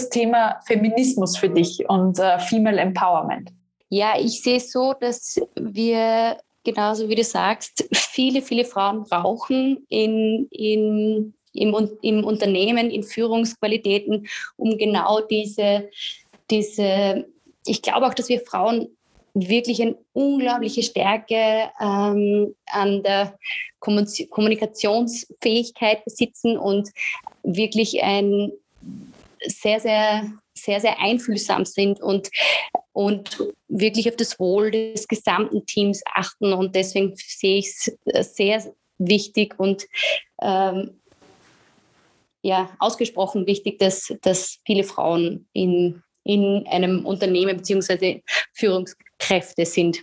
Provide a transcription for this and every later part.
das Thema Feminismus für dich und äh, Female Empowerment? Ja, ich sehe es so, dass wir genauso wie du sagst, viele, viele Frauen brauchen in, in, im, im Unternehmen, in Führungsqualitäten, um genau diese, diese, ich glaube auch, dass wir Frauen wirklich eine unglaubliche Stärke ähm, an der Kommunikationsfähigkeit besitzen und wirklich ein sehr, sehr, sehr, sehr einfühlsam sind und, und wirklich auf das Wohl des gesamten Teams achten. Und deswegen sehe ich es sehr wichtig und ähm, ja, ausgesprochen wichtig, dass, dass viele Frauen in, in einem Unternehmen bzw. Führungskräfte sind.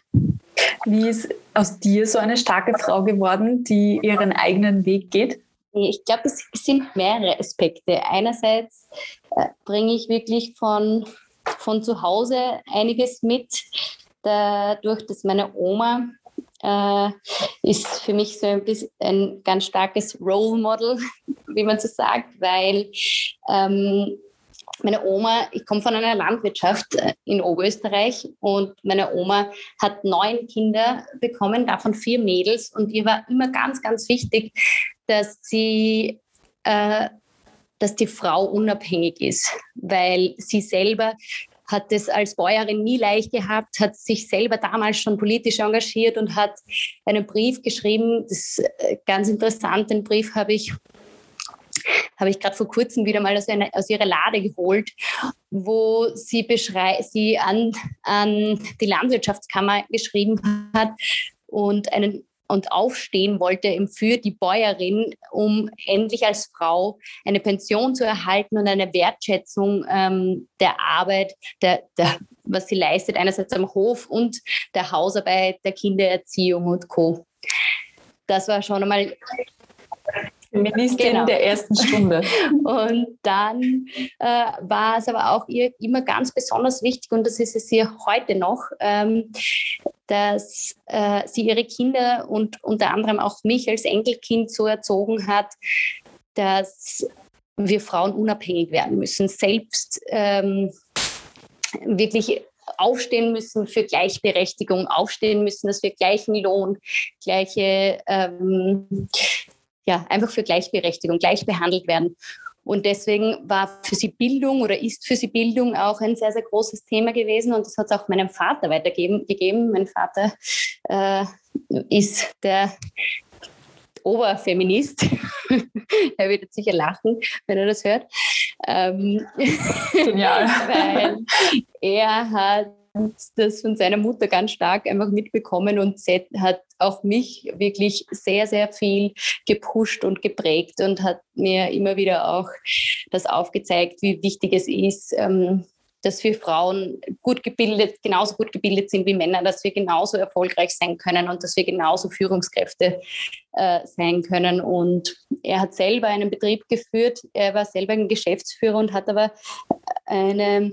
Wie ist aus dir so eine starke Frau geworden, die ihren eigenen Weg geht? Ich glaube, es sind mehrere Aspekte. Einerseits äh, bringe ich wirklich von, von zu Hause einiges mit, dadurch, dass meine Oma äh, ist für mich so ein, bisschen ein ganz starkes Role Model, wie man so sagt, weil ähm, meine Oma, ich komme von einer Landwirtschaft äh, in Oberösterreich und meine Oma hat neun Kinder bekommen, davon vier Mädels und ihr war immer ganz, ganz wichtig, dass sie äh, dass die Frau unabhängig ist, weil sie selber hat es als Bäuerin nie leicht gehabt, hat sich selber damals schon politisch engagiert und hat einen Brief geschrieben. Das ist äh, ganz interessant, den Brief habe ich habe ich gerade vor kurzem wieder mal aus, einer, aus ihrer Lade geholt, wo sie, beschrei sie an, an die Landwirtschaftskammer geschrieben hat und einen und aufstehen wollte für die Bäuerin, um endlich als Frau eine Pension zu erhalten und eine Wertschätzung ähm, der Arbeit, der, der, was sie leistet, einerseits am Hof und der Hausarbeit, der Kindererziehung und Co. Das war schon einmal Feministin genau. der ersten Stunde. Und dann äh, war es aber auch ihr immer ganz besonders wichtig, und das ist es ihr heute noch, ähm, dass äh, sie ihre Kinder und unter anderem auch mich als Enkelkind so erzogen hat, dass wir Frauen unabhängig werden müssen, selbst ähm, wirklich aufstehen müssen für Gleichberechtigung, aufstehen müssen, dass wir gleichen Lohn, gleiche ähm, ja, einfach für Gleichberechtigung, gleich behandelt werden. Und deswegen war für sie Bildung oder ist für sie Bildung auch ein sehr, sehr großes Thema gewesen. Und das hat es auch meinem Vater weitergegeben. Mein Vater äh, ist der Oberfeminist. er wird jetzt sicher lachen, wenn er das hört. Ähm, Genial. weil er hat das von seiner Mutter ganz stark einfach mitbekommen und hat auch mich wirklich sehr, sehr viel gepusht und geprägt und hat mir immer wieder auch das aufgezeigt, wie wichtig es ist, ähm, dass wir Frauen gut gebildet, genauso gut gebildet sind wie Männer, dass wir genauso erfolgreich sein können und dass wir genauso Führungskräfte äh, sein können. Und er hat selber einen Betrieb geführt, er war selber ein Geschäftsführer und hat aber eine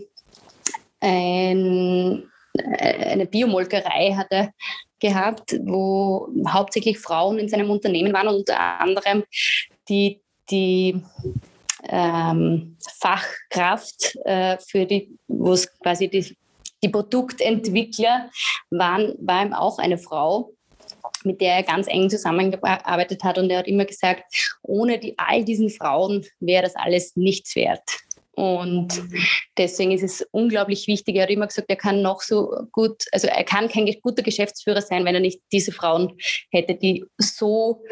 ein, äh, eine Biomolkerei hat er gehabt, wo hauptsächlich Frauen in seinem Unternehmen waren und unter anderem die, die ähm, Fachkraft äh, für die, wo es quasi die, die Produktentwickler waren, war ihm auch eine Frau mit der er ganz eng zusammengearbeitet hat. Und er hat immer gesagt, ohne die, all diesen Frauen wäre das alles nichts wert. Und deswegen ist es unglaublich wichtig. Er hat immer gesagt, er kann noch so gut, also er kann kein guter Geschäftsführer sein, wenn er nicht diese Frauen hätte, die so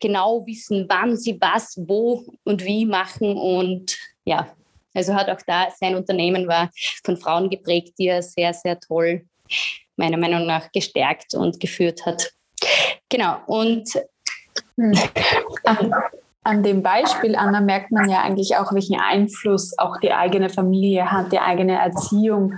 genau wissen, wann sie was, wo und wie machen. Und ja, also hat auch da sein Unternehmen war von Frauen geprägt, die er sehr, sehr toll, meiner Meinung nach, gestärkt und geführt hat. Genau. Und hm. An dem Beispiel, Anna, merkt man ja eigentlich auch, welchen Einfluss auch die eigene Familie hat, die eigene Erziehung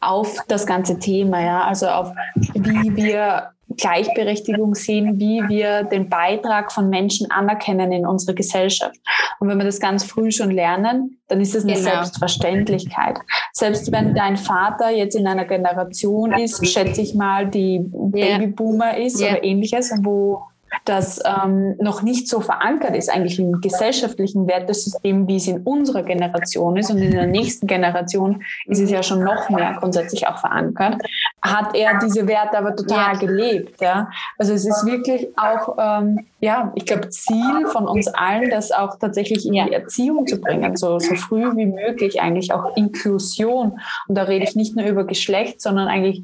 auf das ganze Thema, ja, also auf wie wir Gleichberechtigung sehen, wie wir den Beitrag von Menschen anerkennen in unserer Gesellschaft. Und wenn wir das ganz früh schon lernen, dann ist es eine genau. Selbstverständlichkeit. Selbst wenn dein Vater jetzt in einer Generation ist, schätze ich mal, die Babyboomer ist yeah. oder ähnliches, wo das ähm, noch nicht so verankert ist, eigentlich im gesellschaftlichen Wertesystem, wie es in unserer Generation ist und in der nächsten Generation ist es ja schon noch mehr grundsätzlich auch verankert, hat er diese Werte aber total ja. gelebt. Ja? Also es ist wirklich auch, ähm, ja, ich glaube, Ziel von uns allen, das auch tatsächlich in die Erziehung zu bringen, so, so früh wie möglich eigentlich auch Inklusion. Und da rede ich nicht nur über Geschlecht, sondern eigentlich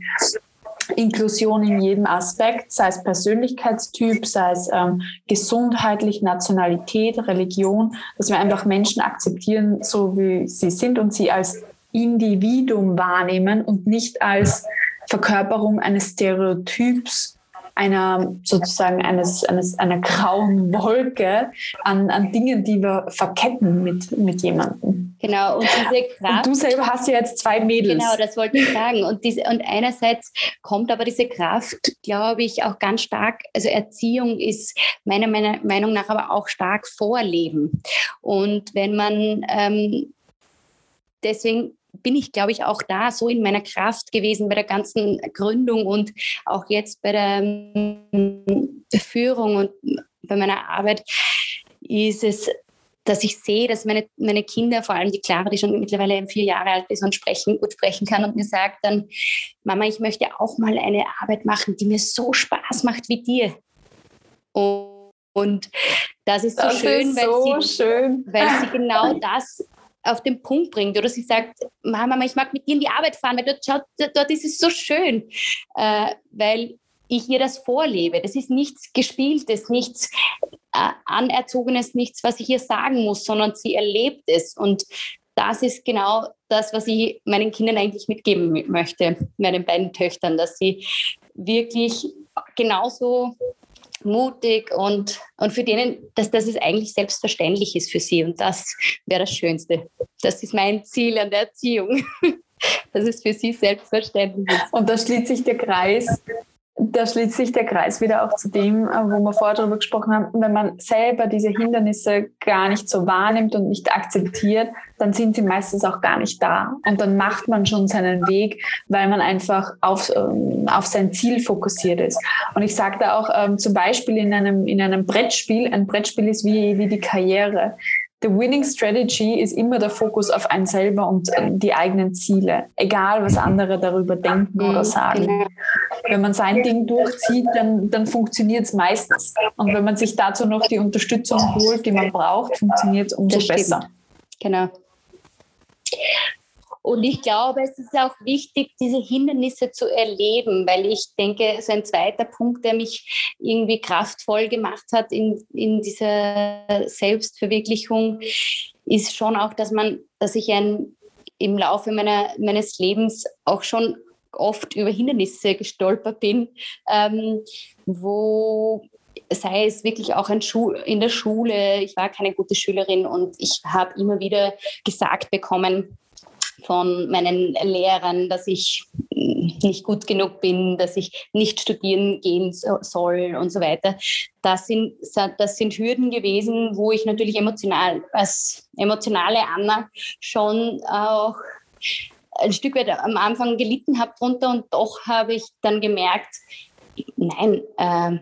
Inklusion in jedem Aspekt, sei es Persönlichkeitstyp, sei es ähm, gesundheitlich, Nationalität, Religion, dass wir einfach Menschen akzeptieren, so wie sie sind und sie als Individuum wahrnehmen und nicht als Verkörperung eines Stereotyps einer sozusagen eines, eines einer grauen Wolke an, an Dingen, die wir verketten mit, mit jemandem. Genau, und diese Kraft. Und du selber hast ja jetzt zwei Mädels. Genau, das wollte ich sagen. Und, diese, und einerseits kommt aber diese Kraft, glaube ich, auch ganz stark, also Erziehung ist meiner, meiner Meinung nach aber auch stark Vorleben. Und wenn man ähm, deswegen bin ich, glaube ich, auch da so in meiner Kraft gewesen bei der ganzen Gründung und auch jetzt bei der Führung und bei meiner Arbeit ist es, dass ich sehe, dass meine, meine Kinder, vor allem die Clara, die schon mittlerweile vier Jahre alt ist und sprechen, gut sprechen kann und mir sagt dann, Mama, ich möchte auch mal eine Arbeit machen, die mir so Spaß macht wie dir. Und, und das ist so das schön, ist weil, so sie, schön. weil sie genau das auf den Punkt bringt oder sie sagt, Mama, ich mag mit dir in die Arbeit fahren, weil dort, schaut, dort ist es so schön, äh, weil ich ihr das vorlebe. Das ist nichts Gespieltes, nichts äh, Anerzogenes, nichts, was ich ihr sagen muss, sondern sie erlebt es. Und das ist genau das, was ich meinen Kindern eigentlich mitgeben möchte, meinen beiden Töchtern, dass sie wirklich genauso mutig und, und für denen, dass das es eigentlich selbstverständlich ist für sie. Und das wäre das Schönste. Das ist mein Ziel an der Erziehung, dass es für sie selbstverständlich ist. Und da schließt sich der Kreis da schließt sich der Kreis wieder auch zu dem, äh, wo wir vorher darüber gesprochen haben, wenn man selber diese Hindernisse gar nicht so wahrnimmt und nicht akzeptiert, dann sind sie meistens auch gar nicht da. Und dann macht man schon seinen Weg, weil man einfach auf, ähm, auf sein Ziel fokussiert ist. Und ich sage da auch ähm, zum Beispiel in einem, in einem Brettspiel, ein Brettspiel ist wie, wie die Karriere. The winning strategy ist immer der Fokus auf einen selber und die eigenen Ziele, egal was andere darüber denken oder mhm, sagen. Genau. Wenn man sein Ding durchzieht, dann, dann funktioniert es meistens. Und wenn man sich dazu noch die Unterstützung holt, die man braucht, funktioniert es umso besser. Genau. Und ich glaube, es ist auch wichtig, diese Hindernisse zu erleben, weil ich denke, so ein zweiter Punkt, der mich irgendwie kraftvoll gemacht hat in, in dieser Selbstverwirklichung, ist schon auch, dass man, dass ich ein, im Laufe meiner, meines Lebens auch schon oft über Hindernisse gestolpert bin, ähm, wo sei es wirklich auch in der Schule, ich war keine gute Schülerin und ich habe immer wieder gesagt bekommen, von meinen Lehrern, dass ich nicht gut genug bin, dass ich nicht studieren gehen soll und so weiter. Das sind, das sind Hürden gewesen, wo ich natürlich emotional, als emotionale Anna schon auch ein Stück weit am Anfang gelitten habe drunter und doch habe ich dann gemerkt, nein, äh,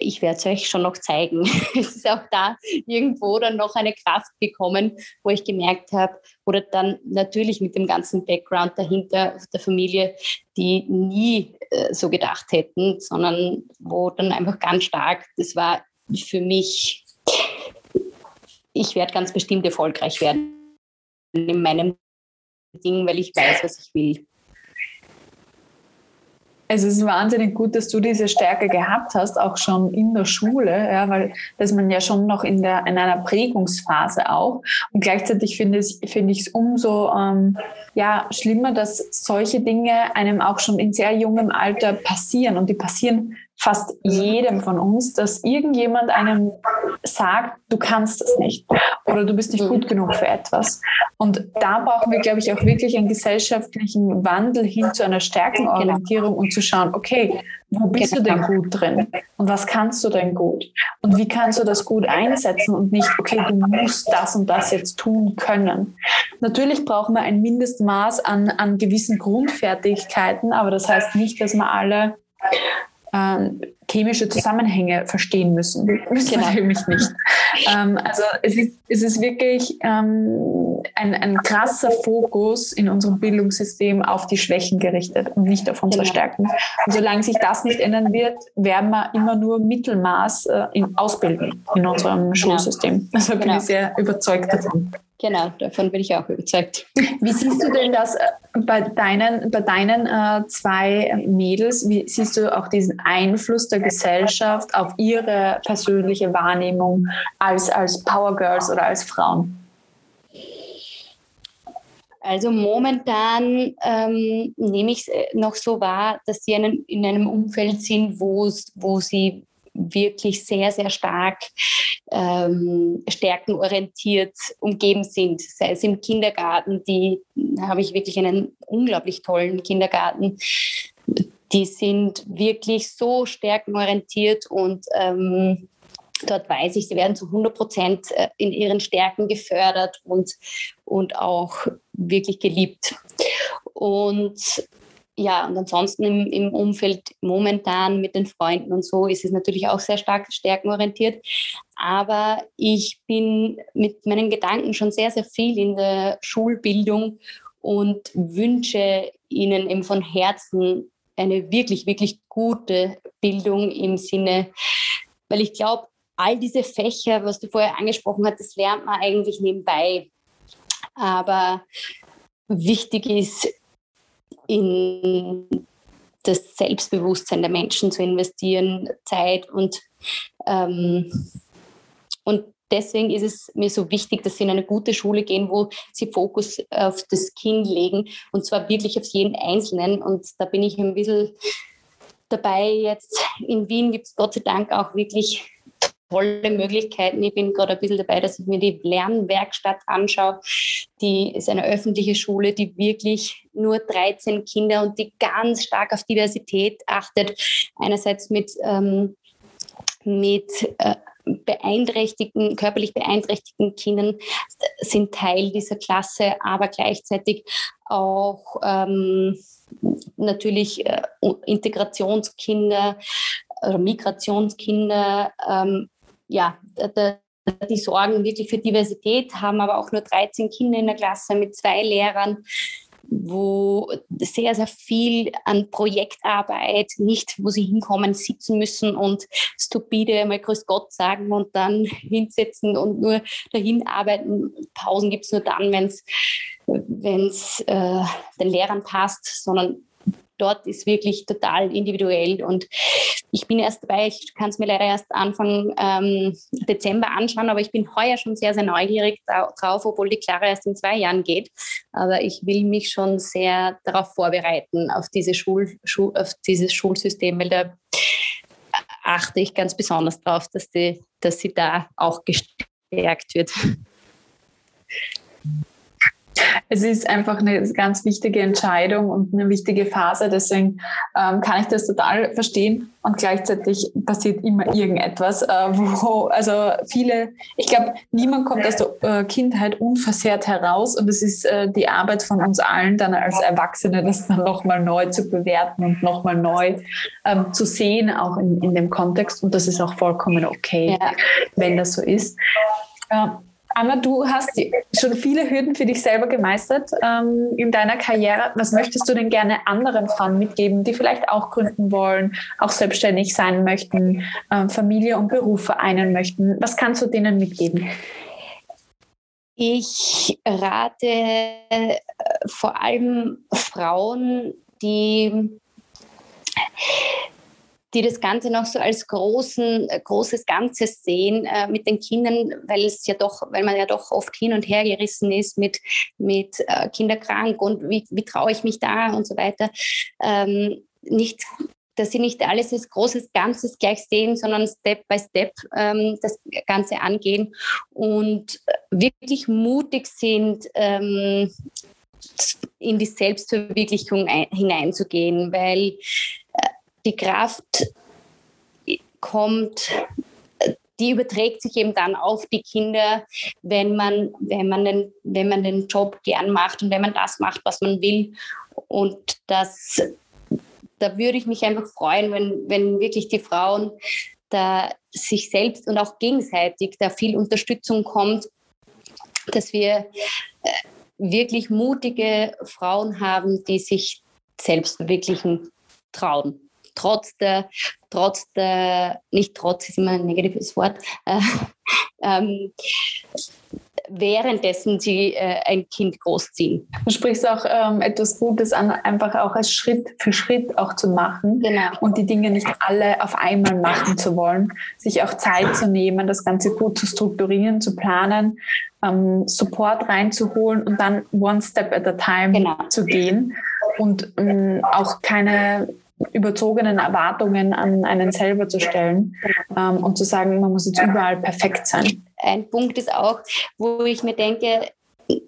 ich werde es euch schon noch zeigen. es ist auch da irgendwo dann noch eine Kraft gekommen, wo ich gemerkt habe, oder dann natürlich mit dem ganzen Background dahinter der Familie, die nie äh, so gedacht hätten, sondern wo dann einfach ganz stark, das war für mich, ich werde ganz bestimmt erfolgreich werden in meinem Ding, weil ich weiß, was ich will es ist wahnsinnig gut, dass du diese Stärke gehabt hast, auch schon in der Schule, ja, weil das man ja schon noch in, der, in einer Prägungsphase auch. Und gleichzeitig finde ich es find umso ähm, ja, schlimmer, dass solche Dinge einem auch schon in sehr jungem Alter passieren. Und die passieren fast jedem von uns, dass irgendjemand einem sagt, du kannst das nicht oder du bist nicht gut genug für etwas. Und da brauchen wir, glaube ich, auch wirklich einen gesellschaftlichen Wandel hin zu einer Stärkenorientierung und zu schauen, okay, wo bist du denn gut drin und was kannst du denn gut und wie kannst du das gut einsetzen und nicht, okay, du musst das und das jetzt tun können. Natürlich brauchen wir ein Mindestmaß an, an gewissen Grundfertigkeiten, aber das heißt nicht, dass wir alle äh, chemische Zusammenhänge verstehen müssen. Müssen genau. nämlich nicht. ähm, also es ist, es ist wirklich ähm, ein, ein krasser Fokus in unserem Bildungssystem auf die Schwächen gerichtet und nicht auf unsere genau. Stärken. Und solange sich das nicht ändern wird, werden wir immer nur Mittelmaß äh, in, ausbilden in unserem genau. Schulsystem. Also bin genau. ich sehr überzeugt davon. Genau, davon bin ich auch überzeugt. Wie siehst du denn das äh, bei deinen, bei deinen äh, zwei Mädels? Wie siehst du auch diesen Einfluss der Gesellschaft auf ihre persönliche Wahrnehmung als, als Power Girls oder als Frauen? Also momentan ähm, nehme ich es äh, noch so wahr, dass sie in, in einem Umfeld sind, wo sie wirklich sehr, sehr stark ähm, stärkenorientiert umgeben sind. Sei es im Kindergarten, die habe ich wirklich einen unglaublich tollen Kindergarten. Die sind wirklich so stärkenorientiert und ähm, dort weiß ich, sie werden zu 100 Prozent äh, in ihren Stärken gefördert und, und auch wirklich geliebt. Und ja, und ansonsten im, im Umfeld momentan mit den Freunden und so ist es natürlich auch sehr stark stärkenorientiert. Aber ich bin mit meinen Gedanken schon sehr, sehr viel in der Schulbildung und wünsche ihnen eben von Herzen eine wirklich, wirklich gute Bildung im Sinne, weil ich glaube, all diese Fächer, was du vorher angesprochen hast, das lernt man eigentlich nebenbei. Aber wichtig ist, in das Selbstbewusstsein der Menschen zu investieren, Zeit und, ähm, und deswegen ist es mir so wichtig, dass sie in eine gute Schule gehen, wo sie Fokus auf das Kind legen und zwar wirklich auf jeden Einzelnen. Und da bin ich ein bisschen dabei. Jetzt in Wien gibt es Gott sei Dank auch wirklich tolle Möglichkeiten. Ich bin gerade ein bisschen dabei, dass ich mir die Lernwerkstatt anschaue. Die ist eine öffentliche Schule, die wirklich nur 13 Kinder und die ganz stark auf Diversität achtet. Einerseits mit, ähm, mit äh, beeinträchtigten, körperlich beeinträchtigten Kindern sind Teil dieser Klasse, aber gleichzeitig auch ähm, natürlich äh, Integrationskinder oder Migrationskinder ähm, ja, die sorgen wirklich für Diversität, haben aber auch nur 13 Kinder in der Klasse mit zwei Lehrern, wo sehr, sehr viel an Projektarbeit, nicht wo sie hinkommen, sitzen müssen und stupide mal Grüß Gott sagen und dann hinsetzen und nur dahin arbeiten. Pausen gibt es nur dann, wenn es äh, den Lehrern passt, sondern dort ist wirklich total individuell und ich bin erst dabei, ich kann es mir leider erst Anfang ähm, Dezember anschauen, aber ich bin heuer schon sehr, sehr neugierig drauf, obwohl die Clara erst in zwei Jahren geht. Aber ich will mich schon sehr darauf vorbereiten, auf, diese Schul, Schul auf dieses Schulsystem, weil da achte ich ganz besonders darauf, dass, dass sie da auch gestärkt wird. Es ist einfach eine ganz wichtige Entscheidung und eine wichtige Phase. Deswegen ähm, kann ich das total verstehen. Und gleichzeitig passiert immer irgendetwas, äh, wo also viele, ich glaube, niemand kommt aus der äh, Kindheit unversehrt heraus. Und es ist äh, die Arbeit von uns allen, dann als Erwachsene, das dann nochmal neu zu bewerten und nochmal neu ähm, zu sehen, auch in, in dem Kontext. Und das ist auch vollkommen okay, ja. wenn das so ist. Ja. Anna, du hast schon viele Hürden für dich selber gemeistert ähm, in deiner Karriere. Was möchtest du denn gerne anderen Frauen mitgeben, die vielleicht auch gründen wollen, auch selbstständig sein möchten, äh, Familie und Beruf vereinen möchten? Was kannst du denen mitgeben? Ich rate äh, vor allem Frauen, die die das Ganze noch so als großen, äh, großes Ganzes sehen äh, mit den Kindern, weil es ja doch, weil man ja doch oft hin und her gerissen ist mit, mit äh, Kinderkrank und wie, wie traue ich mich da und so weiter. Ähm, nicht dass sie nicht alles als großes Ganzes gleich sehen, sondern Step by Step ähm, das Ganze angehen und wirklich mutig sind, ähm, in die Selbstverwirklichung ein, hineinzugehen, weil die Kraft kommt, die überträgt sich eben dann auf die Kinder, wenn man, wenn man, den, wenn man den Job gern macht und wenn man das macht, was man will. Und das da würde ich mich einfach freuen, wenn, wenn wirklich die Frauen da sich selbst und auch gegenseitig da viel Unterstützung kommt, dass wir äh, wirklich mutige Frauen haben, die sich selbst verwirklichen trauen. Trotz der, trotz der, nicht trotz ist immer ein negatives Wort, äh, ähm, währenddessen sie äh, ein Kind großziehen. Du sprichst auch ähm, etwas Gutes an, einfach auch als Schritt für Schritt auch zu machen genau. und die Dinge nicht alle auf einmal machen zu wollen, sich auch Zeit zu nehmen, das Ganze gut zu strukturieren, zu planen, ähm, Support reinzuholen und dann one step at a time genau. zu gehen und ähm, auch keine überzogenen Erwartungen an einen selber zu stellen ähm, und zu sagen, man muss jetzt überall perfekt sein. Ein Punkt ist auch, wo ich mir denke,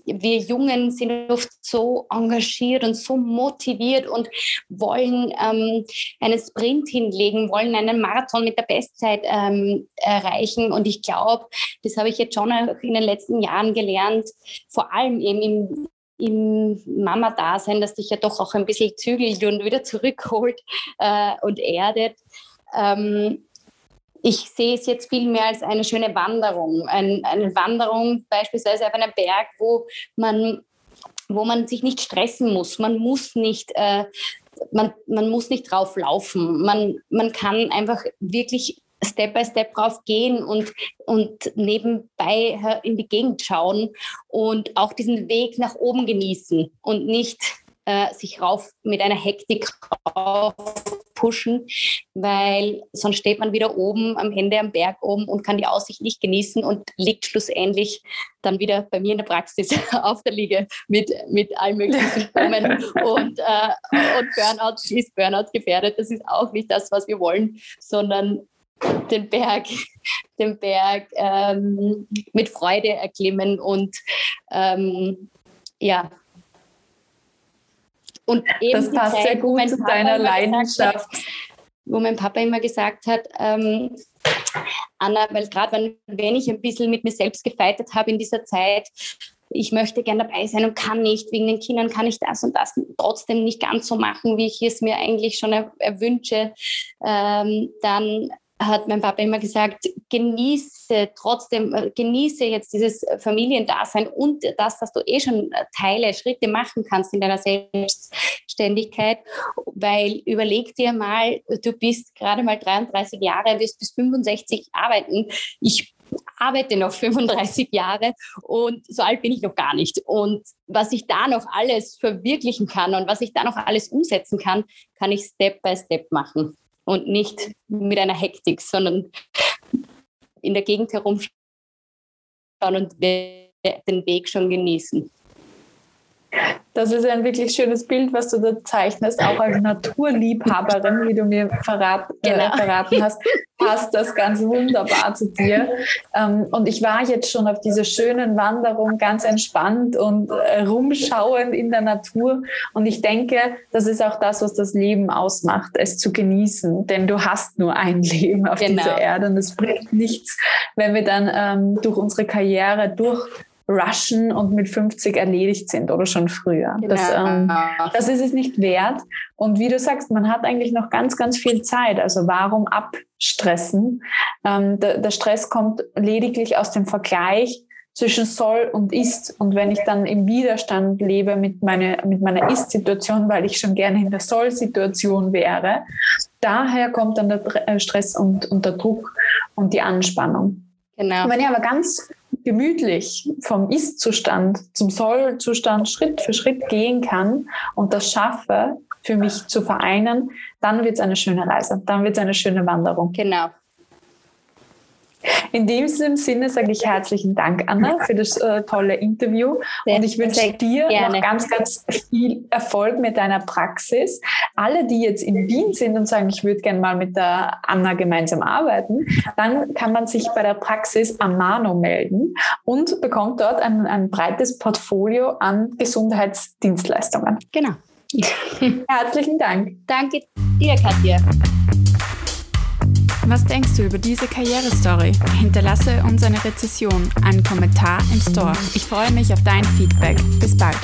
wir Jungen sind oft so engagiert und so motiviert und wollen ähm, einen Sprint hinlegen, wollen einen Marathon mit der Bestzeit ähm, erreichen. Und ich glaube, das habe ich jetzt schon auch in den letzten Jahren gelernt, vor allem eben im im Mama-Dasein, das dich ja doch auch ein bisschen zügelt und wieder zurückholt äh, und erdet. Ähm, ich sehe es jetzt viel mehr als eine schöne Wanderung. Ein, eine Wanderung beispielsweise auf einem Berg, wo man, wo man sich nicht stressen muss. Man muss nicht, äh, man, man muss nicht drauf laufen. Man, man kann einfach wirklich Step by Step drauf gehen und, und nebenbei in die Gegend schauen und auch diesen Weg nach oben genießen und nicht äh, sich rauf mit einer Hektik rauf pushen, weil sonst steht man wieder oben am Ende am Berg oben und kann die Aussicht nicht genießen und liegt schlussendlich dann wieder bei mir in der Praxis auf der Liege mit, mit allen möglichen Symptomen und, äh, und Burnout ist Burnout gefährdet. Das ist auch nicht das, was wir wollen, sondern den Berg, den Berg ähm, mit Freude erklimmen und ähm, ja. Und eben das passt Zeit, sehr gut zu deiner Leidenschaft. Hat, wo mein Papa immer gesagt hat, ähm, Anna, weil gerade wenn, ich ein bisschen mit mir selbst gefeitet habe in dieser Zeit, ich möchte gerne dabei sein und kann nicht, wegen den Kindern kann ich das und das trotzdem nicht ganz so machen, wie ich es mir eigentlich schon erwünsche, ähm, dann hat mein Papa immer gesagt, genieße trotzdem, äh, genieße jetzt dieses Familiendasein und das, dass du eh schon Teile, Schritte machen kannst in deiner Selbstständigkeit, weil überleg dir mal, du bist gerade mal 33 Jahre, wirst bis 65 arbeiten. Ich arbeite noch 35 Jahre und so alt bin ich noch gar nicht. Und was ich da noch alles verwirklichen kann und was ich da noch alles umsetzen kann, kann ich Step by Step machen und nicht mit einer Hektik, sondern in der Gegend herumschauen und den Weg schon genießen. Das ist ein wirklich schönes Bild, was du da zeichnest, auch als Naturliebhaberin, wie du mir verrat, äh, genau. äh, verraten hast, passt das ganz wunderbar zu dir. Ähm, und ich war jetzt schon auf dieser schönen Wanderung ganz entspannt und äh, rumschauend in der Natur. Und ich denke, das ist auch das, was das Leben ausmacht, es zu genießen. Denn du hast nur ein Leben auf genau. dieser Erde und es bringt nichts, wenn wir dann ähm, durch unsere Karriere durch rushen und mit 50 erledigt sind oder schon früher. Genau. Das, ähm, das ist es nicht wert. Und wie du sagst, man hat eigentlich noch ganz, ganz viel Zeit. Also warum abstressen? Ähm, der, der Stress kommt lediglich aus dem Vergleich zwischen soll und ist. Und wenn ich dann im Widerstand lebe mit meiner, mit meiner Ist-Situation, weil ich schon gerne in der Soll-Situation wäre, daher kommt dann der äh, Stress und, und der Druck und die Anspannung. Genau. wenn ich aber ganz gemütlich vom Ist-Zustand zum Soll-Zustand Schritt für Schritt gehen kann und das schaffe, für mich zu vereinen, dann wird es eine schöne Reise, dann wird es eine schöne Wanderung. Genau. In diesem Sinne sage ich herzlichen Dank, Anna, für das äh, tolle Interview. Sehr, und ich wünsche dir gerne. noch ganz, ganz viel Erfolg mit deiner Praxis. Alle, die jetzt in Wien sind und sagen, ich würde gerne mal mit der Anna gemeinsam arbeiten, dann kann man sich bei der Praxis Amano melden und bekommt dort ein, ein breites Portfolio an Gesundheitsdienstleistungen. Genau. Herzlichen Dank. Danke dir, Katja. Was denkst du über diese Karrierestory? Hinterlasse uns eine Rezession, einen Kommentar im Store. Ich freue mich auf dein Feedback. Bis bald.